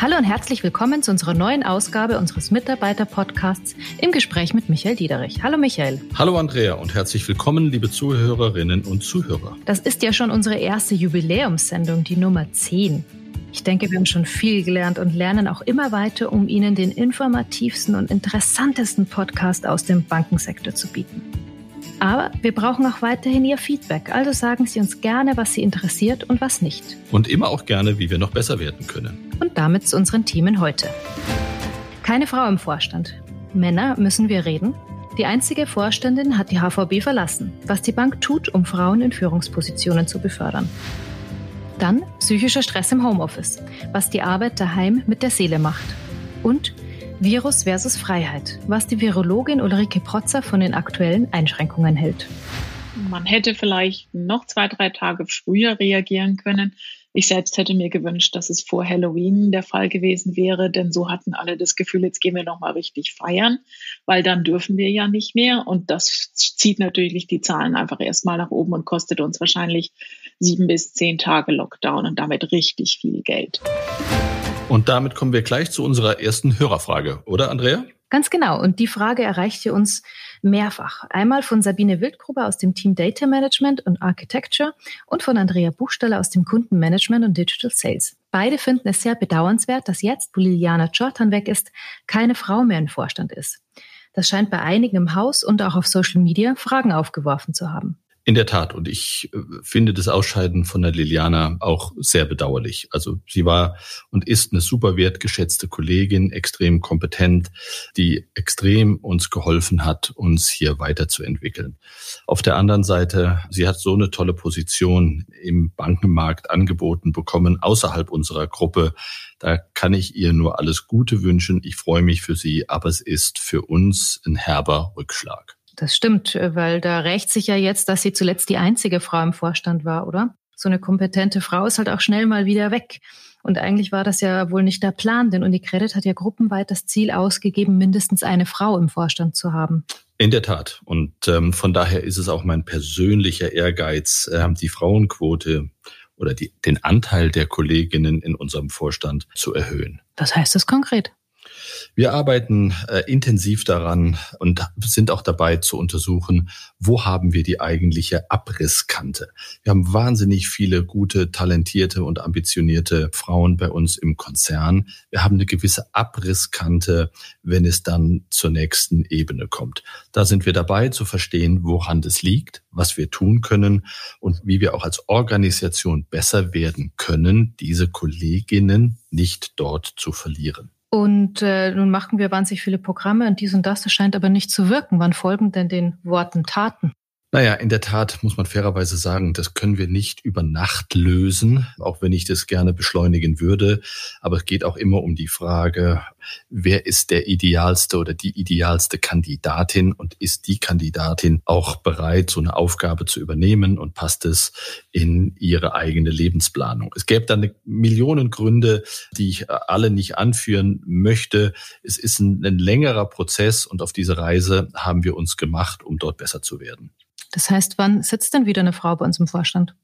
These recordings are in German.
Hallo und herzlich willkommen zu unserer neuen Ausgabe unseres Mitarbeiter-Podcasts im Gespräch mit Michael Diederich. Hallo Michael. Hallo Andrea und herzlich willkommen, liebe Zuhörerinnen und Zuhörer. Das ist ja schon unsere erste Jubiläumssendung, die Nummer 10. Ich denke, wir haben schon viel gelernt und lernen auch immer weiter, um Ihnen den informativsten und interessantesten Podcast aus dem Bankensektor zu bieten. Aber wir brauchen auch weiterhin Ihr Feedback, also sagen Sie uns gerne, was Sie interessiert und was nicht. Und immer auch gerne, wie wir noch besser werden können. Und damit zu unseren Themen heute. Keine Frau im Vorstand. Männer müssen wir reden. Die einzige Vorständin hat die HVB verlassen, was die Bank tut, um Frauen in Führungspositionen zu befördern. Dann psychischer Stress im Homeoffice, was die Arbeit daheim mit der Seele macht. Und Virus versus Freiheit, was die Virologin Ulrike Protzer von den aktuellen Einschränkungen hält. Man hätte vielleicht noch zwei, drei Tage früher reagieren können. Ich selbst hätte mir gewünscht, dass es vor Halloween der Fall gewesen wäre, denn so hatten alle das Gefühl, jetzt gehen wir noch mal richtig feiern, weil dann dürfen wir ja nicht mehr und das zieht natürlich die Zahlen einfach erstmal nach oben und kostet uns wahrscheinlich sieben bis zehn Tage Lockdown und damit richtig viel Geld. Und damit kommen wir gleich zu unserer ersten Hörerfrage, oder Andrea? Ganz genau. Und die Frage erreichte uns mehrfach. Einmal von Sabine Wildgruber aus dem Team Data Management und Architecture und von Andrea Buchsteller aus dem Kundenmanagement und Digital Sales. Beide finden es sehr bedauernswert, dass jetzt, wo Liliana Jordan weg ist, keine Frau mehr im Vorstand ist. Das scheint bei einigen im Haus und auch auf Social Media Fragen aufgeworfen zu haben. In der Tat. Und ich äh, finde das Ausscheiden von der Liliana auch sehr bedauerlich. Also sie war und ist eine super wertgeschätzte Kollegin, extrem kompetent, die extrem uns geholfen hat, uns hier weiterzuentwickeln. Auf der anderen Seite, sie hat so eine tolle Position im Bankenmarkt angeboten bekommen, außerhalb unserer Gruppe. Da kann ich ihr nur alles Gute wünschen. Ich freue mich für sie, aber es ist für uns ein herber Rückschlag. Das stimmt, weil da rächt sich ja jetzt, dass sie zuletzt die einzige Frau im Vorstand war, oder? So eine kompetente Frau ist halt auch schnell mal wieder weg. Und eigentlich war das ja wohl nicht der Plan, denn Unicredit hat ja gruppenweit das Ziel ausgegeben, mindestens eine Frau im Vorstand zu haben. In der Tat. Und ähm, von daher ist es auch mein persönlicher Ehrgeiz, äh, die Frauenquote oder die, den Anteil der Kolleginnen in unserem Vorstand zu erhöhen. Was heißt das konkret? Wir arbeiten äh, intensiv daran und sind auch dabei zu untersuchen, wo haben wir die eigentliche Abrisskante. Wir haben wahnsinnig viele gute, talentierte und ambitionierte Frauen bei uns im Konzern. Wir haben eine gewisse Abrisskante, wenn es dann zur nächsten Ebene kommt. Da sind wir dabei zu verstehen, woran das liegt, was wir tun können und wie wir auch als Organisation besser werden können, diese Kolleginnen nicht dort zu verlieren. Und äh, nun machen wir wahnsinnig viele Programme und dies und das, das scheint aber nicht zu wirken. Wann folgen denn den Worten Taten? Naja, in der Tat muss man fairerweise sagen, das können wir nicht über Nacht lösen, auch wenn ich das gerne beschleunigen würde. Aber es geht auch immer um die Frage, wer ist der idealste oder die idealste Kandidatin und ist die Kandidatin auch bereit, so eine Aufgabe zu übernehmen und passt es in ihre eigene Lebensplanung. Es gäbe dann Millionen Gründe, die ich alle nicht anführen möchte. Es ist ein, ein längerer Prozess und auf diese Reise haben wir uns gemacht, um dort besser zu werden. Das heißt, wann sitzt denn wieder eine Frau bei uns im Vorstand?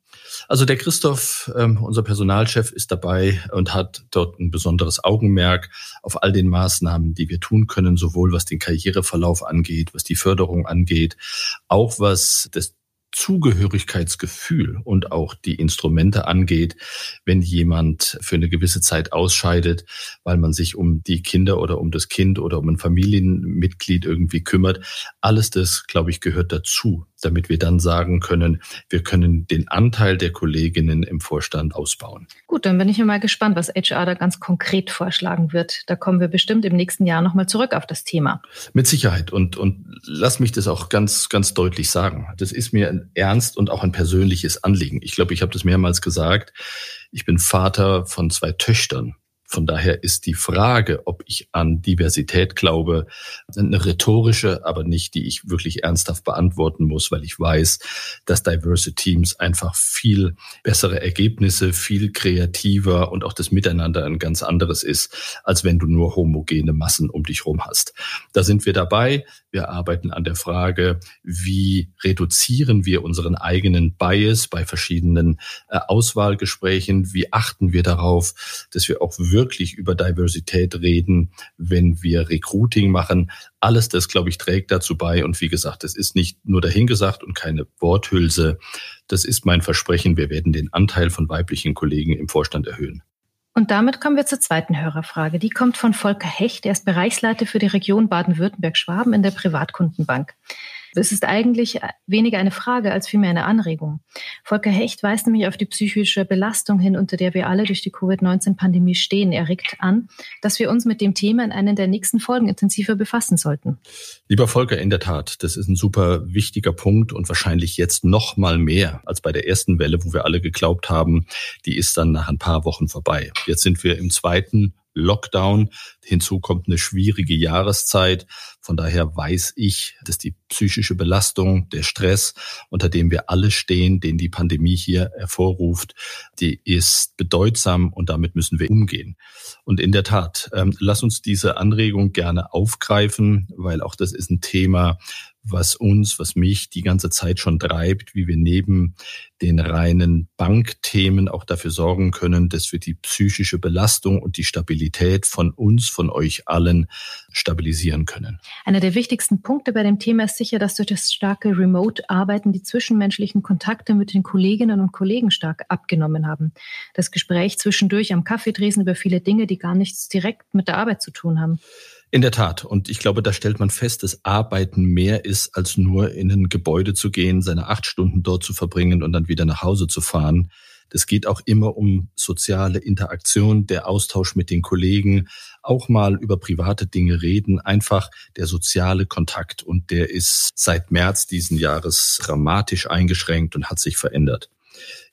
Also der Christoph, ähm, unser Personalchef, ist dabei und hat dort ein besonderes Augenmerk auf all den Maßnahmen, die wir tun können, sowohl was den Karriereverlauf angeht, was die Förderung angeht, auch was das Zugehörigkeitsgefühl und auch die Instrumente angeht, wenn jemand für eine gewisse Zeit ausscheidet, weil man sich um die Kinder oder um das Kind oder um ein Familienmitglied irgendwie kümmert. Alles das, glaube ich, gehört dazu, damit wir dann sagen können, wir können den Anteil der Kolleginnen im Vorstand ausbauen. Gut, dann bin ich mal gespannt, was HR da ganz konkret vorschlagen wird. Da kommen wir bestimmt im nächsten Jahr nochmal zurück auf das Thema. Mit Sicherheit. Und, und lass mich das auch ganz, ganz deutlich sagen. Das ist mir ein ernst und auch ein persönliches Anliegen. Ich glaube, ich habe das mehrmals gesagt. Ich bin Vater von zwei Töchtern. Von daher ist die Frage, ob ich an Diversität glaube, eine rhetorische, aber nicht, die ich wirklich ernsthaft beantworten muss, weil ich weiß, dass Diverse Teams einfach viel bessere Ergebnisse, viel kreativer und auch das Miteinander ein ganz anderes ist, als wenn du nur homogene Massen um dich rum hast. Da sind wir dabei. Wir arbeiten an der Frage, wie reduzieren wir unseren eigenen Bias bei verschiedenen äh, Auswahlgesprächen? Wie achten wir darauf, dass wir auch wirklich wirklich über Diversität reden, wenn wir Recruiting machen. Alles das, glaube ich, trägt dazu bei. Und wie gesagt, es ist nicht nur dahingesagt und keine Worthülse. Das ist mein Versprechen. Wir werden den Anteil von weiblichen Kollegen im Vorstand erhöhen. Und damit kommen wir zur zweiten Hörerfrage. Die kommt von Volker Hecht. Er ist Bereichsleiter für die Region Baden-Württemberg-Schwaben in der Privatkundenbank. Es ist eigentlich weniger eine Frage als vielmehr eine Anregung. Volker Hecht weist nämlich auf die psychische Belastung hin, unter der wir alle durch die Covid-19-Pandemie stehen. Er regt an, dass wir uns mit dem Thema in einer der nächsten Folgen intensiver befassen sollten. Lieber Volker, in der Tat, das ist ein super wichtiger Punkt und wahrscheinlich jetzt noch mal mehr als bei der ersten Welle, wo wir alle geglaubt haben, die ist dann nach ein paar Wochen vorbei. Jetzt sind wir im zweiten Lockdown. Hinzu kommt eine schwierige Jahreszeit. Von daher weiß ich, dass die psychische Belastung, der Stress, unter dem wir alle stehen, den die Pandemie hier hervorruft, die ist bedeutsam und damit müssen wir umgehen. Und in der Tat, ähm, lass uns diese Anregung gerne aufgreifen, weil auch das ist ein Thema, was uns, was mich die ganze Zeit schon treibt, wie wir neben den reinen Bankthemen auch dafür sorgen können, dass wir die psychische Belastung und die Stabilität von uns, von euch allen stabilisieren können. Einer der wichtigsten Punkte bei dem Thema ist sicher, dass durch das starke Remote-Arbeiten die zwischenmenschlichen Kontakte mit den Kolleginnen und Kollegen stark abgenommen haben. Das Gespräch zwischendurch am Kaffeetresen über viele Dinge, die gar nichts direkt mit der Arbeit zu tun haben. In der Tat. Und ich glaube, da stellt man fest, dass Arbeiten mehr ist, als nur in ein Gebäude zu gehen, seine acht Stunden dort zu verbringen und dann wieder nach Hause zu fahren. Das geht auch immer um soziale Interaktion, der Austausch mit den Kollegen, auch mal über private Dinge reden, einfach der soziale Kontakt. Und der ist seit März diesen Jahres dramatisch eingeschränkt und hat sich verändert.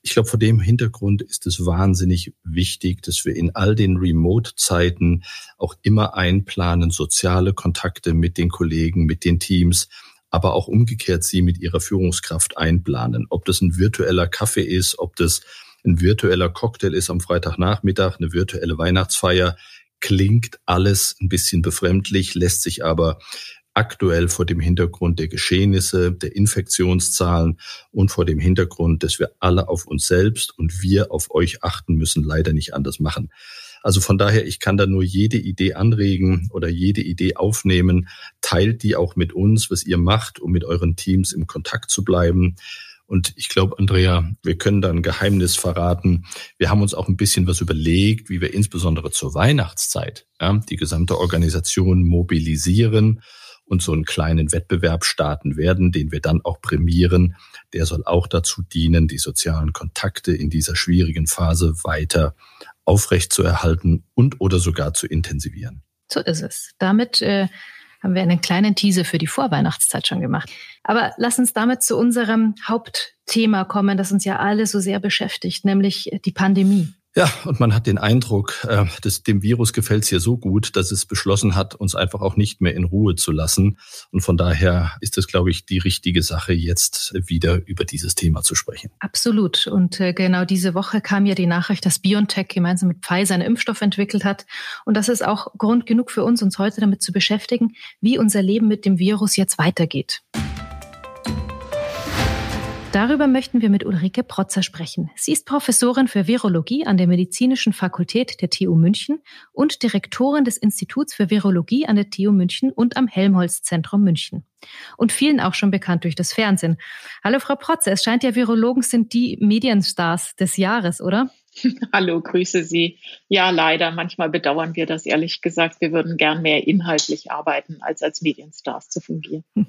Ich glaube, vor dem Hintergrund ist es wahnsinnig wichtig, dass wir in all den Remote-Zeiten auch immer einplanen, soziale Kontakte mit den Kollegen, mit den Teams, aber auch umgekehrt sie mit ihrer Führungskraft einplanen. Ob das ein virtueller Kaffee ist, ob das ein virtueller Cocktail ist am Freitagnachmittag, eine virtuelle Weihnachtsfeier, klingt alles ein bisschen befremdlich, lässt sich aber aktuell vor dem Hintergrund der Geschehnisse, der Infektionszahlen und vor dem Hintergrund, dass wir alle auf uns selbst und wir auf euch achten müssen, leider nicht anders machen. Also von daher, ich kann da nur jede Idee anregen oder jede Idee aufnehmen. Teilt die auch mit uns, was ihr macht, um mit euren Teams im Kontakt zu bleiben. Und ich glaube, Andrea, wir können da ein Geheimnis verraten. Wir haben uns auch ein bisschen was überlegt, wie wir insbesondere zur Weihnachtszeit ja, die gesamte Organisation mobilisieren und so einen kleinen Wettbewerb starten werden, den wir dann auch prämieren. Der soll auch dazu dienen, die sozialen Kontakte in dieser schwierigen Phase weiter aufrechtzuerhalten und oder sogar zu intensivieren. So ist es. Damit äh, haben wir einen kleinen Teaser für die Vorweihnachtszeit schon gemacht. Aber lass uns damit zu unserem Hauptthema kommen, das uns ja alle so sehr beschäftigt, nämlich die Pandemie. Ja, und man hat den Eindruck, äh, dass dem Virus gefällt es hier so gut, dass es beschlossen hat, uns einfach auch nicht mehr in Ruhe zu lassen. Und von daher ist es, glaube ich, die richtige Sache, jetzt wieder über dieses Thema zu sprechen. Absolut. Und äh, genau diese Woche kam ja die Nachricht, dass BioNTech gemeinsam mit Pfizer einen Impfstoff entwickelt hat. Und das ist auch Grund genug für uns, uns heute damit zu beschäftigen, wie unser Leben mit dem Virus jetzt weitergeht. Darüber möchten wir mit Ulrike Protzer sprechen. Sie ist Professorin für Virologie an der Medizinischen Fakultät der TU München und Direktorin des Instituts für Virologie an der TU München und am Helmholtz-Zentrum München. Und vielen auch schon bekannt durch das Fernsehen. Hallo Frau Protzer, es scheint ja Virologen sind die Medienstars des Jahres, oder? Hallo, grüße Sie. Ja, leider. Manchmal bedauern wir das ehrlich gesagt. Wir würden gern mehr inhaltlich arbeiten, als als Medienstars zu fungieren.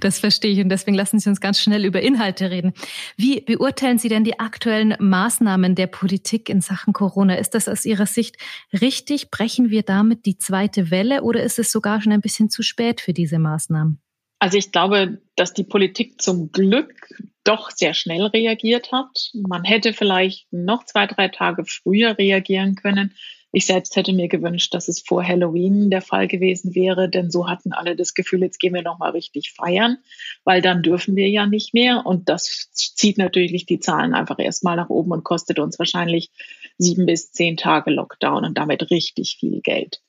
Das verstehe ich und deswegen lassen Sie uns ganz schnell über Inhalte reden. Wie beurteilen Sie denn die aktuellen Maßnahmen der Politik in Sachen Corona? Ist das aus Ihrer Sicht richtig? Brechen wir damit die zweite Welle oder ist es sogar schon ein bisschen zu spät für diese Maßnahmen? Also ich glaube, dass die Politik zum Glück doch sehr schnell reagiert hat. Man hätte vielleicht noch zwei, drei Tage früher reagieren können. Ich selbst hätte mir gewünscht, dass es vor Halloween der Fall gewesen wäre, denn so hatten alle das Gefühl, jetzt gehen wir noch mal richtig feiern, weil dann dürfen wir ja nicht mehr und das zieht natürlich die Zahlen einfach erstmal nach oben und kostet uns wahrscheinlich sieben bis zehn Tage Lockdown und damit richtig viel Geld.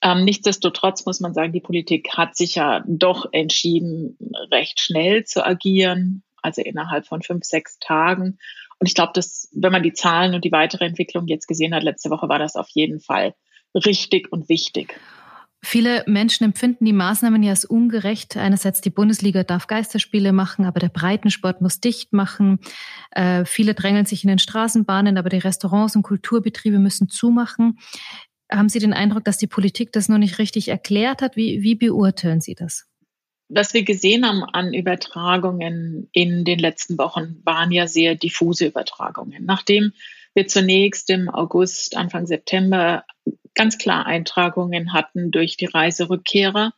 Ähm, nichtsdestotrotz muss man sagen, die Politik hat sich ja doch entschieden, recht schnell zu agieren, also innerhalb von fünf, sechs Tagen. Und ich glaube, dass, wenn man die Zahlen und die weitere Entwicklung jetzt gesehen hat, letzte Woche war das auf jeden Fall richtig und wichtig. Viele Menschen empfinden die Maßnahmen ja als ungerecht. Einerseits die Bundesliga darf Geisterspiele machen, aber der Breitensport muss dicht machen. Äh, viele drängeln sich in den Straßenbahnen, aber die Restaurants und Kulturbetriebe müssen zumachen. Haben Sie den Eindruck, dass die Politik das noch nicht richtig erklärt hat? Wie, wie beurteilen Sie das? Was wir gesehen haben an Übertragungen in den letzten Wochen, waren ja sehr diffuse Übertragungen. Nachdem wir zunächst im August, Anfang September ganz klar Eintragungen hatten durch die Reiserückkehrer,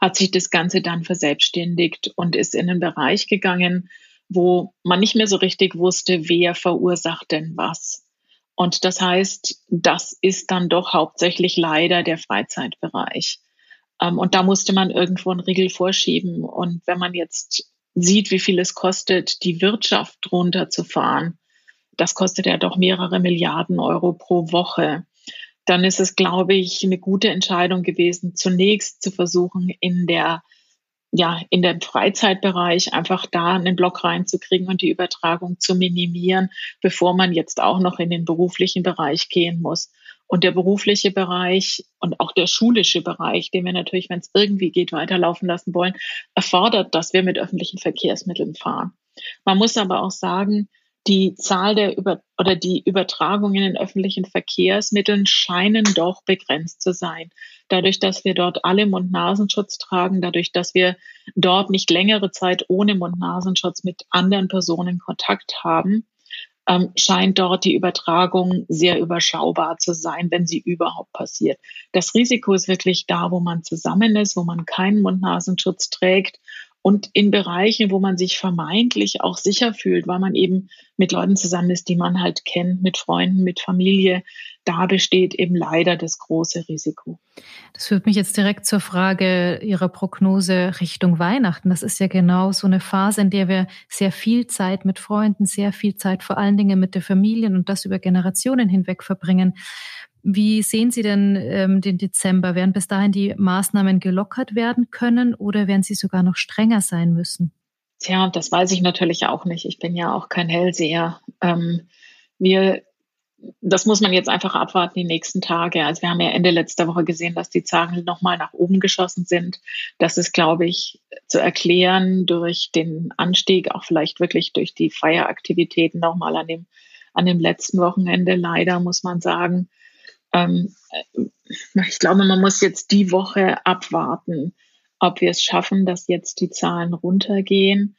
hat sich das Ganze dann verselbstständigt und ist in einen Bereich gegangen, wo man nicht mehr so richtig wusste, wer verursacht denn was. Und das heißt, das ist dann doch hauptsächlich leider der Freizeitbereich. Ähm, und da musste man irgendwo einen Riegel vorschieben. Und wenn man jetzt sieht, wie viel es kostet, die Wirtschaft runterzufahren, das kostet ja doch mehrere Milliarden Euro pro Woche dann ist es, glaube ich, eine gute Entscheidung gewesen, zunächst zu versuchen, in der ja, in dem Freizeitbereich einfach da einen Block reinzukriegen und die Übertragung zu minimieren, bevor man jetzt auch noch in den beruflichen Bereich gehen muss. Und der berufliche Bereich und auch der schulische Bereich, den wir natürlich, wenn es irgendwie geht, weiterlaufen lassen wollen, erfordert, dass wir mit öffentlichen Verkehrsmitteln fahren. Man muss aber auch sagen, die Zahl der Über oder die Übertragungen in öffentlichen Verkehrsmitteln scheinen doch begrenzt zu sein. Dadurch, dass wir dort alle Mund-Nasenschutz tragen, dadurch, dass wir dort nicht längere Zeit ohne Mund-Nasenschutz mit anderen Personen Kontakt haben, ähm, scheint dort die Übertragung sehr überschaubar zu sein, wenn sie überhaupt passiert. Das Risiko ist wirklich da, wo man zusammen ist, wo man keinen Mund-Nasenschutz trägt und in Bereichen, wo man sich vermeintlich auch sicher fühlt, weil man eben mit Leuten zusammen ist, die man halt kennt, mit Freunden, mit Familie, da besteht eben leider das große Risiko. Das führt mich jetzt direkt zur Frage Ihrer Prognose Richtung Weihnachten. Das ist ja genau so eine Phase, in der wir sehr viel Zeit mit Freunden, sehr viel Zeit vor allen Dingen mit der Familie und das über Generationen hinweg verbringen. Wie sehen Sie denn ähm, den Dezember? Werden bis dahin die Maßnahmen gelockert werden können oder werden sie sogar noch strenger sein müssen? Tja, das weiß ich natürlich auch nicht. Ich bin ja auch kein Hellseher. Ähm, wir, das muss man jetzt einfach abwarten die nächsten Tage. Also wir haben ja Ende letzter Woche gesehen, dass die Zahlen nochmal nach oben geschossen sind. Das ist, glaube ich, zu erklären durch den Anstieg, auch vielleicht wirklich durch die Feieraktivitäten nochmal an dem, an dem letzten Wochenende. Leider muss man sagen, ähm, ich glaube, man muss jetzt die Woche abwarten, ob wir es schaffen, dass jetzt die Zahlen runtergehen.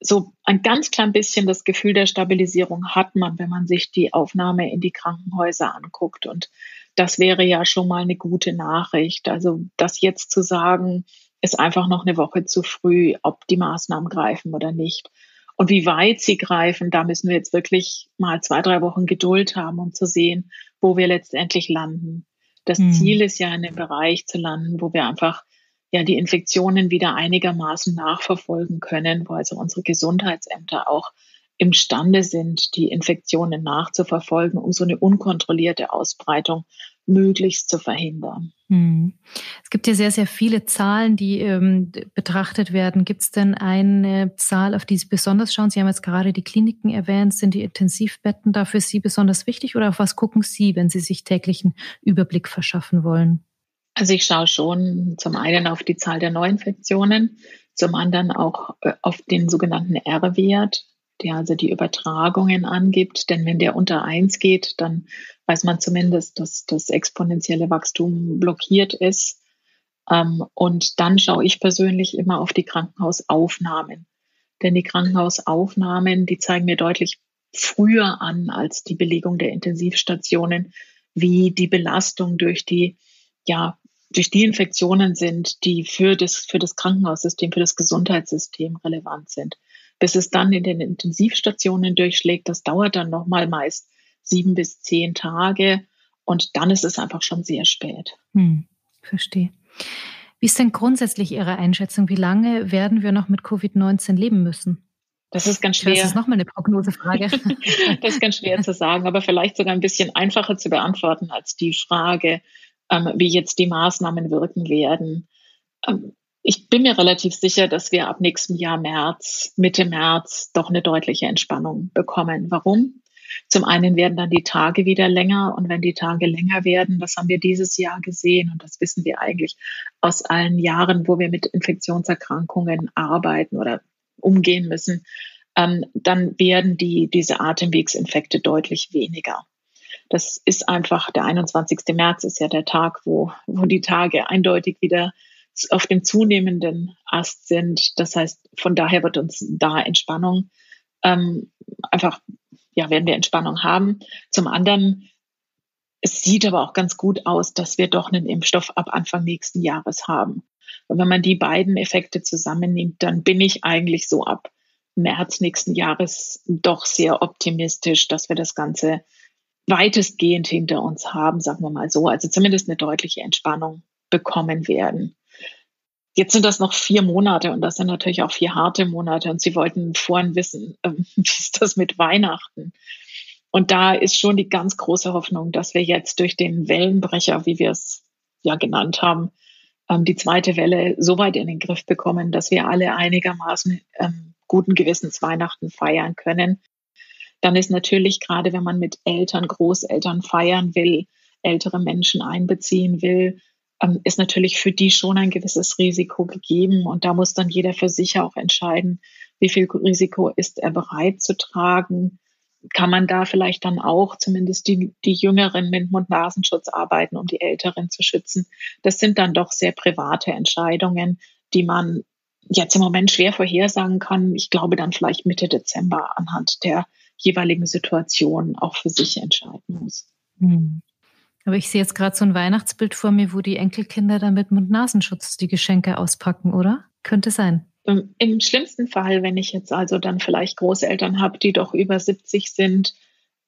So ein ganz klein bisschen das Gefühl der Stabilisierung hat man, wenn man sich die Aufnahme in die Krankenhäuser anguckt. Und das wäre ja schon mal eine gute Nachricht. Also das jetzt zu sagen, ist einfach noch eine Woche zu früh, ob die Maßnahmen greifen oder nicht. Und wie weit sie greifen, da müssen wir jetzt wirklich mal zwei, drei Wochen Geduld haben, um zu sehen, wo wir letztendlich landen. Das mhm. Ziel ist ja in einem Bereich zu landen, wo wir einfach ja die Infektionen wieder einigermaßen nachverfolgen können, wo also unsere Gesundheitsämter auch imstande sind, die Infektionen nachzuverfolgen, um so eine unkontrollierte Ausbreitung möglichst zu verhindern. Hm. Es gibt ja sehr, sehr viele Zahlen, die ähm, betrachtet werden. Gibt es denn eine Zahl, auf die Sie besonders schauen? Sie haben jetzt gerade die Kliniken erwähnt. Sind die Intensivbetten da für Sie besonders wichtig oder auf was gucken Sie, wenn Sie sich täglichen Überblick verschaffen wollen? Also ich schaue schon zum einen auf die Zahl der Neuinfektionen, zum anderen auch äh, auf den sogenannten R-Wert, der also die Übertragungen angibt. Denn wenn der unter eins geht, dann weiß man zumindest, dass das exponentielle Wachstum blockiert ist. Ähm, und dann schaue ich persönlich immer auf die Krankenhausaufnahmen. Denn die Krankenhausaufnahmen, die zeigen mir deutlich früher an als die Belegung der Intensivstationen, wie die Belastung durch die, ja, durch die Infektionen sind, die für das, für das Krankenhaussystem, für das Gesundheitssystem relevant sind bis es dann in den Intensivstationen durchschlägt. Das dauert dann nochmal meist sieben bis zehn Tage und dann ist es einfach schon sehr spät. Hm, verstehe. Wie ist denn grundsätzlich Ihre Einschätzung? Wie lange werden wir noch mit Covid-19 leben müssen? Das ist ganz schwer. Das ist nochmal eine Prognosefrage. das ist ganz schwer zu sagen, aber vielleicht sogar ein bisschen einfacher zu beantworten als die Frage, ähm, wie jetzt die Maßnahmen wirken werden. Ähm, Ich bin mir relativ sicher, dass wir ab nächstem Jahr März, Mitte März doch eine deutliche Entspannung bekommen. Warum? Zum einen werden dann die Tage wieder länger und wenn die Tage länger werden, das haben wir dieses Jahr gesehen und das wissen wir eigentlich aus allen Jahren, wo wir mit Infektionserkrankungen arbeiten oder umgehen müssen, ähm, dann werden die, diese Atemwegsinfekte deutlich weniger. Das ist einfach, der 21. März ist ja der Tag, wo, wo die Tage eindeutig wieder auf dem zunehmenden Ast sind. Das heißt, von daher wird uns da Entspannung ähm, einfach, ja, werden wir Entspannung haben. Zum anderen, es sieht aber auch ganz gut aus, dass wir doch einen Impfstoff ab Anfang nächsten Jahres haben. Und wenn man die beiden Effekte zusammennimmt, dann bin ich eigentlich so ab März nächsten Jahres doch sehr optimistisch, dass wir das Ganze weitestgehend hinter uns haben, sagen wir mal so. Also zumindest eine deutliche Entspannung bekommen werden. Jetzt sind das noch vier Monate und das sind natürlich auch vier harte Monate und Sie wollten vorhin wissen, äh, wie ist das mit Weihnachten? Und da ist schon die ganz große Hoffnung, dass wir jetzt durch den Wellenbrecher, wie wir es ja genannt haben, ähm, die zweite Welle so weit in den Griff bekommen, dass wir alle einigermaßen ähm, guten Gewissens Weihnachten feiern können. Dann ist natürlich gerade, wenn man mit Eltern, Großeltern feiern will, ältere Menschen einbeziehen will, ist natürlich für die schon ein gewisses Risiko gegeben. Und da muss dann jeder für sich auch entscheiden, wie viel Risiko ist er bereit zu tragen. Kann man da vielleicht dann auch zumindest die, die Jüngeren mit Mund-Nasenschutz arbeiten, um die Älteren zu schützen? Das sind dann doch sehr private Entscheidungen, die man jetzt im Moment schwer vorhersagen kann. Ich glaube dann vielleicht Mitte Dezember anhand der jeweiligen Situation auch für sich entscheiden muss. Hm. Aber ich sehe jetzt gerade so ein Weihnachtsbild vor mir, wo die Enkelkinder dann mit Mund-Nasenschutz die Geschenke auspacken, oder? Könnte sein. Im schlimmsten Fall, wenn ich jetzt also dann vielleicht Großeltern habe, die doch über 70 sind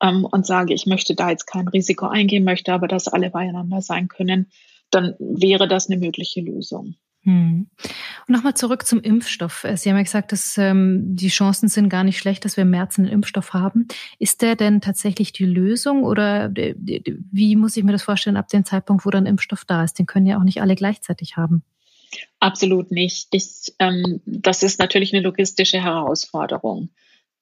ähm, und sage, ich möchte da jetzt kein Risiko eingehen, möchte aber, dass alle beieinander sein können, dann wäre das eine mögliche Lösung. Hm. Und nochmal zurück zum Impfstoff. Äh, Sie haben ja gesagt, dass ähm, die Chancen sind gar nicht schlecht, dass wir im März einen Impfstoff haben. Ist der denn tatsächlich die Lösung oder wie muss ich mir das vorstellen ab dem Zeitpunkt, wo dann Impfstoff da ist? Den können ja auch nicht alle gleichzeitig haben. Absolut nicht. Ich, ähm, das ist natürlich eine logistische Herausforderung.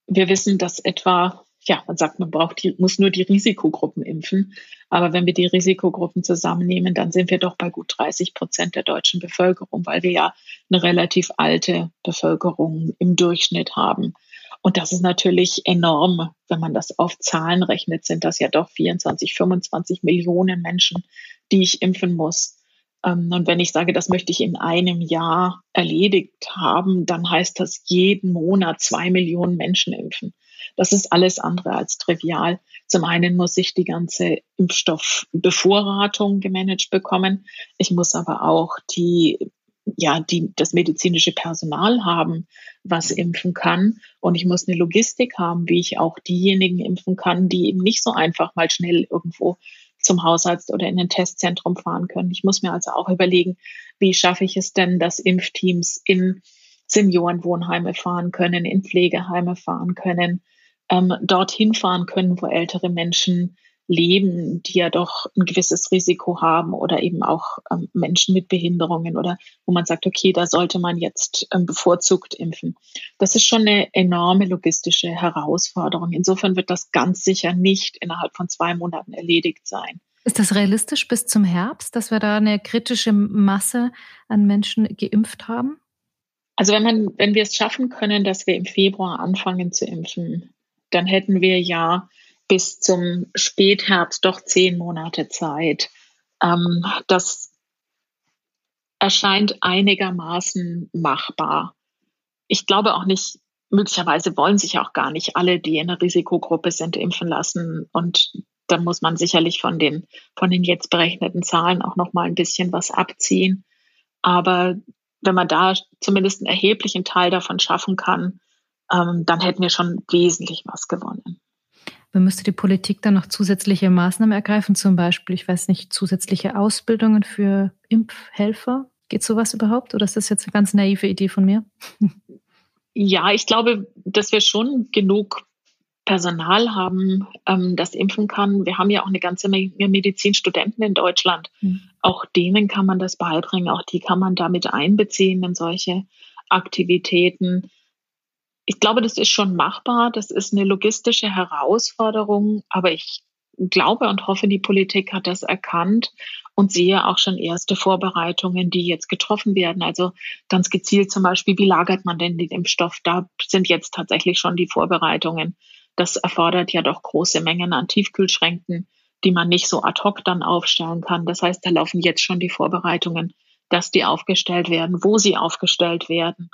Wir wissen, dass etwa ja, man sagt, man braucht die, muss nur die Risikogruppen impfen. Aber wenn wir die Risikogruppen zusammennehmen, dann sind wir doch bei gut 30 Prozent der deutschen Bevölkerung, weil wir ja eine relativ alte Bevölkerung im Durchschnitt haben. Und das ist natürlich enorm, wenn man das auf Zahlen rechnet, sind das ja doch 24, 25 Millionen Menschen, die ich impfen muss. Ähm, und wenn ich sage, das möchte ich in einem Jahr erledigt haben, dann heißt das jeden Monat zwei Millionen Menschen impfen. Das ist alles andere als trivial. Zum einen muss ich die ganze Impfstoffbevorratung gemanagt bekommen. Ich muss aber auch die ja, die, das medizinische Personal haben, was impfen kann. Und ich muss eine Logistik haben, wie ich auch diejenigen impfen kann, die eben nicht so einfach mal schnell irgendwo zum Hausarzt oder in ein Testzentrum fahren können. Ich muss mir also auch überlegen, wie schaffe ich es denn, dass Impfteams in Seniorenwohnheime fahren können, in Pflegeheime fahren können, ähm, dorthin fahren können, wo ältere Menschen leben, die ja doch ein gewisses Risiko haben oder eben auch ähm, Menschen mit Behinderungen oder wo man sagt, okay, da sollte man jetzt ähm, bevorzugt impfen. Das ist schon eine enorme logistische Herausforderung. Insofern wird das ganz sicher nicht innerhalb von zwei Monaten erledigt sein. Ist das realistisch bis zum Herbst, dass wir da eine kritische Masse an Menschen geimpft haben? Also wenn man, wenn wir es schaffen können, dass wir im Februar anfangen zu impfen, dann hätten wir ja bis zum Spätherbst doch zehn Monate Zeit. Ähm, das erscheint einigermaßen machbar. Ich glaube auch nicht, möglicherweise wollen sich auch gar nicht alle, die in einer Risikogruppe sind, impfen lassen. Und da muss man sicherlich von den, von den jetzt berechneten Zahlen auch noch mal ein bisschen was abziehen. Aber wenn man da zumindest einen erheblichen Teil davon schaffen kann, ähm, dann hätten wir schon wesentlich was gewonnen. Man müsste die Politik dann noch zusätzliche Maßnahmen ergreifen, zum Beispiel, ich weiß nicht, zusätzliche Ausbildungen für Impfhelfer? Geht sowas überhaupt oder ist das jetzt eine ganz naive Idee von mir? Ja, ich glaube, dass wir schon genug Personal haben, ähm, das impfen kann. Wir haben ja auch eine ganze Menge Medizinstudenten in Deutschland. Mhm. Auch denen kann man das beibringen, auch die kann man damit einbeziehen in solche Aktivitäten. Ich glaube, das ist schon machbar. Das ist eine logistische Herausforderung, aber ich glaube und hoffe, die Politik hat das erkannt und sehe auch schon erste Vorbereitungen, die jetzt getroffen werden. Also ganz gezielt zum Beispiel, wie lagert man denn den Impfstoff? Da sind jetzt tatsächlich schon die Vorbereitungen. Das erfordert ja doch große Mengen an Tiefkühlschränken, die man nicht so ad hoc dann aufstellen kann. Das heißt, da laufen jetzt schon die Vorbereitungen, dass die aufgestellt werden, wo sie aufgestellt werden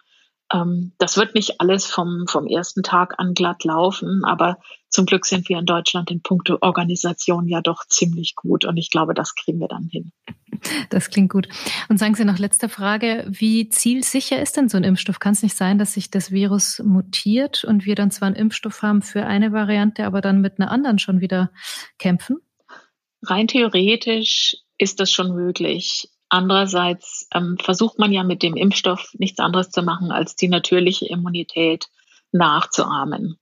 ähm, das wird nicht alles vom, vom ersten Tag an glatt laufen, aber zum Glück sind wir in Deutschland in puncto Organisation ja doch ziemlich gut und ich glaube, das kriegen wir dann hin. Das klingt gut. Und sagen Sie noch letzte Frage, wie zielsicher ist denn so ein Impfstoff? Kann es nicht sein, dass sich das Virus mutiert und wir dann zwar einen Impfstoff haben für eine Variante, aber dann mit einer anderen schon wieder kämpfen? Rein theoretisch ist das schon möglich. Andererseits ähm, versucht man ja mit dem Impfstoff nichts anderes zu machen, als die natürliche Immunität nachzuahmen.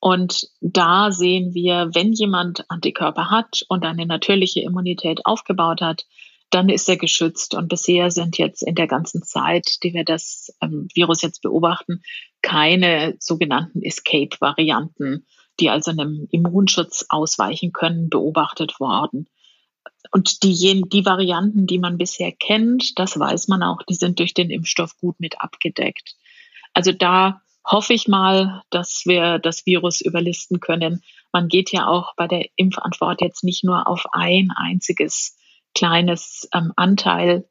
Und da sehen wir, wenn jemand Antikörper hat und eine natürliche Immunität aufgebaut hat, dann ist er geschützt. Und bisher sind jetzt in der ganzen Zeit, die wir das ähm, Virus jetzt beobachten, keine sogenannten Escape-Varianten, die also einem Immunschutz ausweichen können, beobachtet worden. Und die, die Varianten, die man bisher kennt, das weiß man auch, die sind durch den Impfstoff gut mit abgedeckt. Also da hoffe ich mal, dass wir das Virus überlisten können. Man geht ja auch bei der Impfantwort jetzt nicht nur auf ein einziges kleines ähm, Anteil,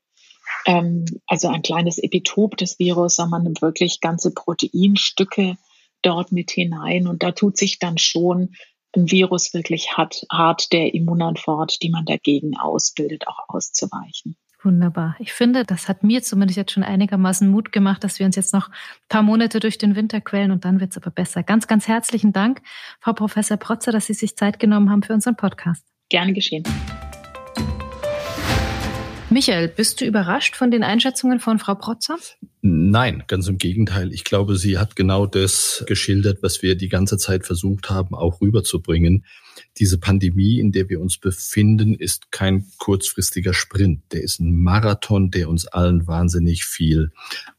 ähm, also ein kleines Epitop des Virus, sondern wirklich ganze Proteinstücke dort mit hinein. Und da tut sich dann schon ein Virus wirklich hat, hart der Immunantwort, die man dagegen ausbildet, auch auszuweichen. Wunderbar. Ich finde, das hat mir zumindest jetzt schon einigermaßen Mut gemacht, dass wir uns jetzt noch ein paar Monate durch den Winter quälen und dann wird es aber besser. Ganz, ganz herzlichen Dank, Frau Professor Protzer, dass Sie sich Zeit genommen haben für unseren Podcast. Gerne geschehen. Michael, bist du überrascht von den Einschätzungen von Frau Protzer? Nein, ganz im Gegenteil. Ich glaube, sie hat genau das geschildert, was wir die ganze Zeit versucht haben, auch rüberzubringen diese Pandemie, in der wir uns befinden, ist kein kurzfristiger Sprint. Der ist ein Marathon, der uns allen wahnsinnig viel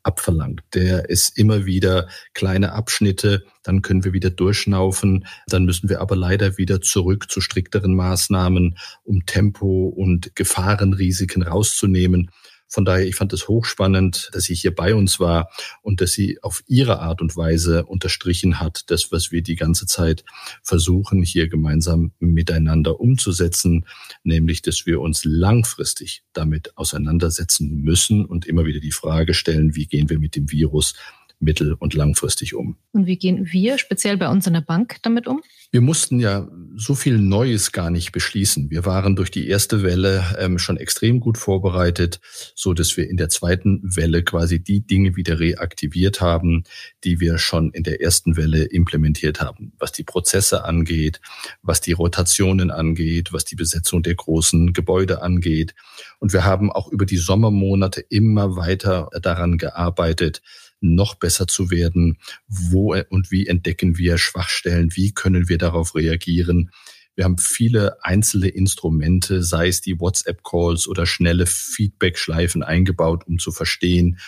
abverlangt. Der ist immer wieder kleine Abschnitte, dann können wir wieder durchschnaufen, dann müssen wir aber leider wieder zurück zu strikteren Maßnahmen, um Tempo und Gefahrenrisiken rauszunehmen. Von daher, ich fand es hochspannend, dass sie hier bei uns war und dass sie auf ihre Art und Weise unterstrichen hat, das, was wir die ganze Zeit versuchen, hier gemeinsam miteinander umzusetzen, nämlich, dass wir uns langfristig damit auseinandersetzen müssen und immer wieder die Frage stellen, wie gehen wir mit dem Virus mittel- und langfristig um. Und wie gehen wir speziell bei uns in der Bank damit um? Wir mussten ja so viel Neues gar nicht beschließen. Wir waren durch die erste Welle ähm, schon extrem gut vorbereitet, so dass wir in der zweiten Welle quasi die Dinge wieder reaktiviert haben, die wir schon in der ersten Welle implementiert haben. Was die Prozesse angeht, was die Rotationen angeht, was die Besetzung der großen Gebäude angeht. Und wir haben auch über die Sommermonate immer weiter daran gearbeitet, noch besser zu werden? Wo und wie entdecken wir Schwachstellen? Wie können wir darauf reagieren? Wir haben viele einzelne Instrumente, sei es die WhatsApp-Calls oder schnelle Feedback-Schleifen eingebaut, um zu verstehen,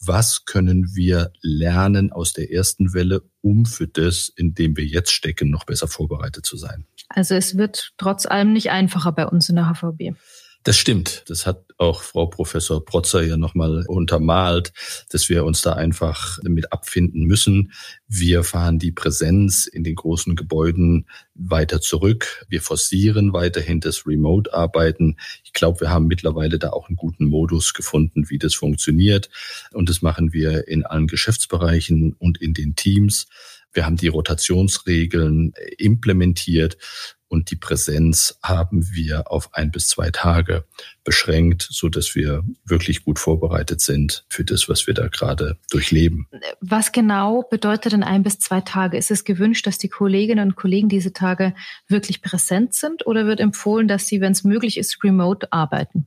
was können wir lernen aus der ersten Welle, um für das, in dem wir jetzt stecken, noch besser vorbereitet zu sein. Also es wird trotz allem nicht einfacher bei uns in der HVB. Das stimmt. Das hat auch Frau Professor Protzer ja nochmal untermalt, dass wir uns da einfach damit abfinden müssen. Wir fahren die Präsenz in den großen Gebäuden weiter zurück. Wir forcieren weiterhin das Remote-Arbeiten. Ich glaube, wir haben mittlerweile da auch einen guten Modus gefunden, wie das funktioniert. Und das machen wir in allen Geschäftsbereichen und in den Teams. Wir haben die Rotationsregeln implementiert und die Präsenz haben wir auf ein bis zwei Tage beschränkt, so dass wir wirklich gut vorbereitet sind für das, was wir da gerade durchleben. Was genau bedeutet denn ein bis zwei Tage? Ist es gewünscht, dass die Kolleginnen und Kollegen diese Tage wirklich präsent sind oder wird empfohlen, dass sie, wenn es möglich ist, remote arbeiten?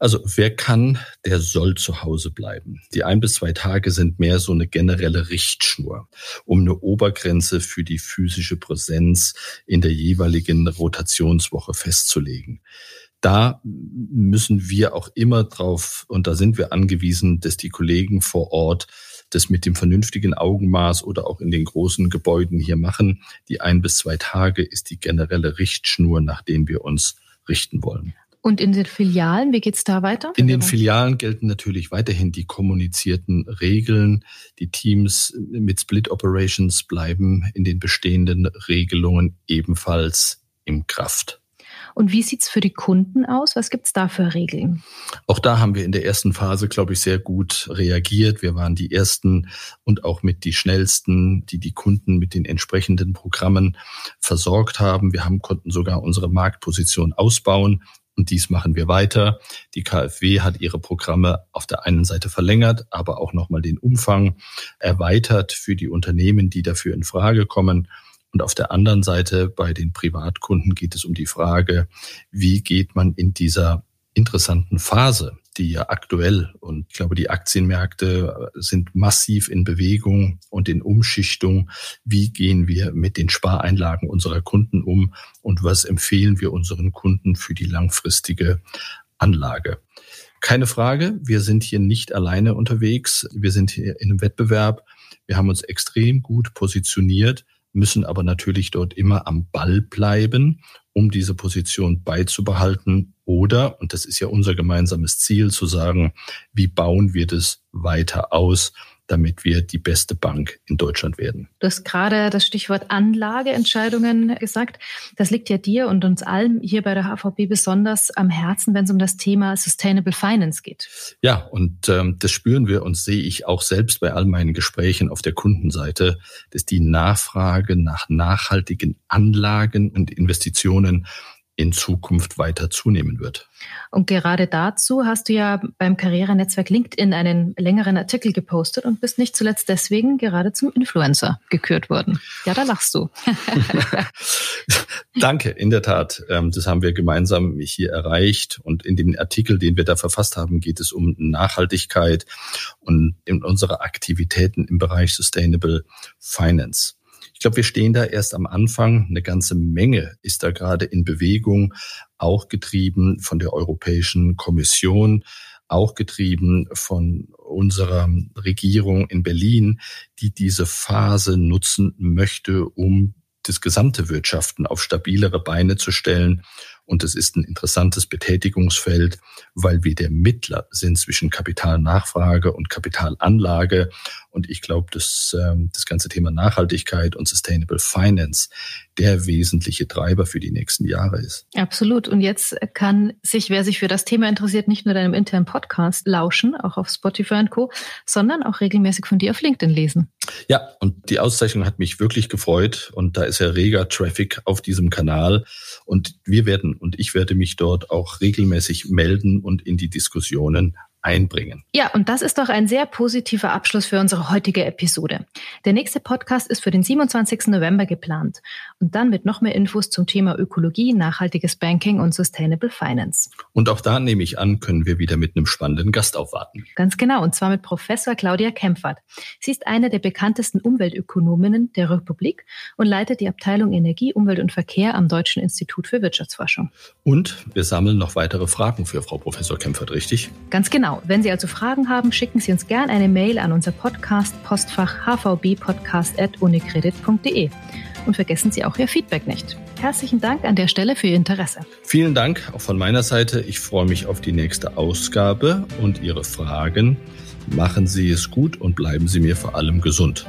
Also wer kann, der soll zu Hause bleiben. Die ein bis zwei Tage sind mehr so eine generelle Richtschnur, um eine Obergrenze für die physische Präsenz in der jeweiligen Rotationswoche festzulegen. Da müssen wir auch immer drauf, und da sind wir angewiesen, dass die Kollegen vor Ort das mit dem vernünftigen Augenmaß oder auch in den großen Gebäuden hier machen. Die ein bis zwei Tage ist die generelle Richtschnur, nach denen wir uns richten wollen. Und in den Filialen, wie geht's da weiter? In den Filialen gelten natürlich weiterhin die kommunizierten Regeln. Die Teams mit Split Operations bleiben in den bestehenden Regelungen ebenfalls im Kraft. Und wie sieht's für die Kunden aus? Was gibt's da für Regeln? Auch da haben wir in der ersten Phase, glaube ich, sehr gut reagiert. Wir waren die ersten und auch mit die schnellsten, die die Kunden mit den entsprechenden Programmen versorgt haben. Wir haben, konnten sogar unsere Marktposition ausbauen. Und dies machen wir weiter. Die KfW hat ihre Programme auf der einen Seite verlängert, aber auch nochmal den Umfang erweitert für die Unternehmen, die dafür in Frage kommen. Und auf der anderen Seite bei den Privatkunden geht es um die Frage, wie geht man in dieser interessanten Phase, die ja aktuell und ich glaube, die Aktienmärkte sind massiv in Bewegung und in Umschichtung. Wie gehen wir mit den Spareinlagen unserer Kunden um und was empfehlen wir unseren Kunden für die langfristige Anlage? Keine Frage, wir sind hier nicht alleine unterwegs. Wir sind hier in einem Wettbewerb. Wir haben uns extrem gut positioniert müssen aber natürlich dort immer am Ball bleiben, um diese Position beizubehalten. Oder, und das ist ja unser gemeinsames Ziel, zu sagen, wie bauen wir das weiter aus, damit wir die beste Bank in Deutschland werden. Du hast gerade das Stichwort Anlageentscheidungen gesagt. Das liegt ja dir und uns allen hier bei der HVB besonders am Herzen, wenn es um das Thema Sustainable Finance geht. Ja, und ähm, das spüren wir und sehe ich auch selbst bei all meinen Gesprächen auf der Kundenseite, dass die Nachfrage nach nachhaltigen Anlagen und Investitionen in Zukunft weiter zunehmen wird. Und gerade dazu hast du ja beim Karrierenetzwerk LinkedIn einen längeren Artikel gepostet und bist nicht zuletzt deswegen gerade zum Influencer gekürt worden. Ja, da lachst du. Danke, in der Tat. Ähm, das haben wir gemeinsam hier erreicht. Und in dem Artikel, den wir da verfasst haben, geht es um Nachhaltigkeit und in unsere Aktivitäten im Bereich Sustainable Finance. Ich glaube, wir stehen da erst am Anfang. Eine ganze Menge ist da gerade in Bewegung, auch getrieben von der Europäischen Kommission, auch getrieben von unserer Regierung in Berlin, die diese Phase nutzen möchte, um das gesamte Wirtschaften auf stabilere Beine zu stellen und es ist ein interessantes Betätigungsfeld, weil wir der Mittler sind zwischen Kapitalnachfrage und Kapitalanlage. Und ich glaube, dass ähm, das ganze Thema Nachhaltigkeit und Sustainable Finance der wesentliche Treiber für die nächsten Jahre ist. Absolut. Und jetzt kann sich, wer sich für das Thema interessiert, nicht nur deinem internen Podcast lauschen, auch auf Spotify und Co., sondern auch regelmäßig von dir auf LinkedIn lesen. Ja, und die Auszeichnung hat mich wirklich gefreut. Und da ist ja reger Traffic auf diesem Kanal. Und wir werden und ich werde mich dort auch regelmäßig melden und in die Diskussionen einbringen. Ja, und das ist doch ein sehr positiver Abschluss für unsere heutige Episode. Der nächste Podcast ist für den 27. November geplant und dann mit noch mehr Infos zum Thema Ökologie, nachhaltiges Banking und Sustainable Finance. Und auch da nehme ich an, können wir wieder mit einem spannenden Gast aufwarten. Ganz genau, und zwar mit Professor Claudia Kempfert. Sie ist eine der bekanntesten Umweltökonominnen der Republik und leitet die Abteilung Energie, Umwelt und Verkehr am Deutschen Institut für Wirtschaftsforschung. Und wir sammeln noch weitere Fragen für Frau Professor Kempfert, richtig? Ganz genau. Wenn Sie also Fragen haben, schicken Sie uns gerne eine Mail an unser Podcast Postfach hvbpodcast.unicredit.de. Und vergessen Sie auch Ihr Feedback nicht. Herzlichen Dank an der Stelle für Ihr Interesse. Vielen Dank auch von meiner Seite. Ich freue mich auf die nächste Ausgabe und Ihre Fragen. Machen Sie es gut und bleiben Sie mir vor allem gesund.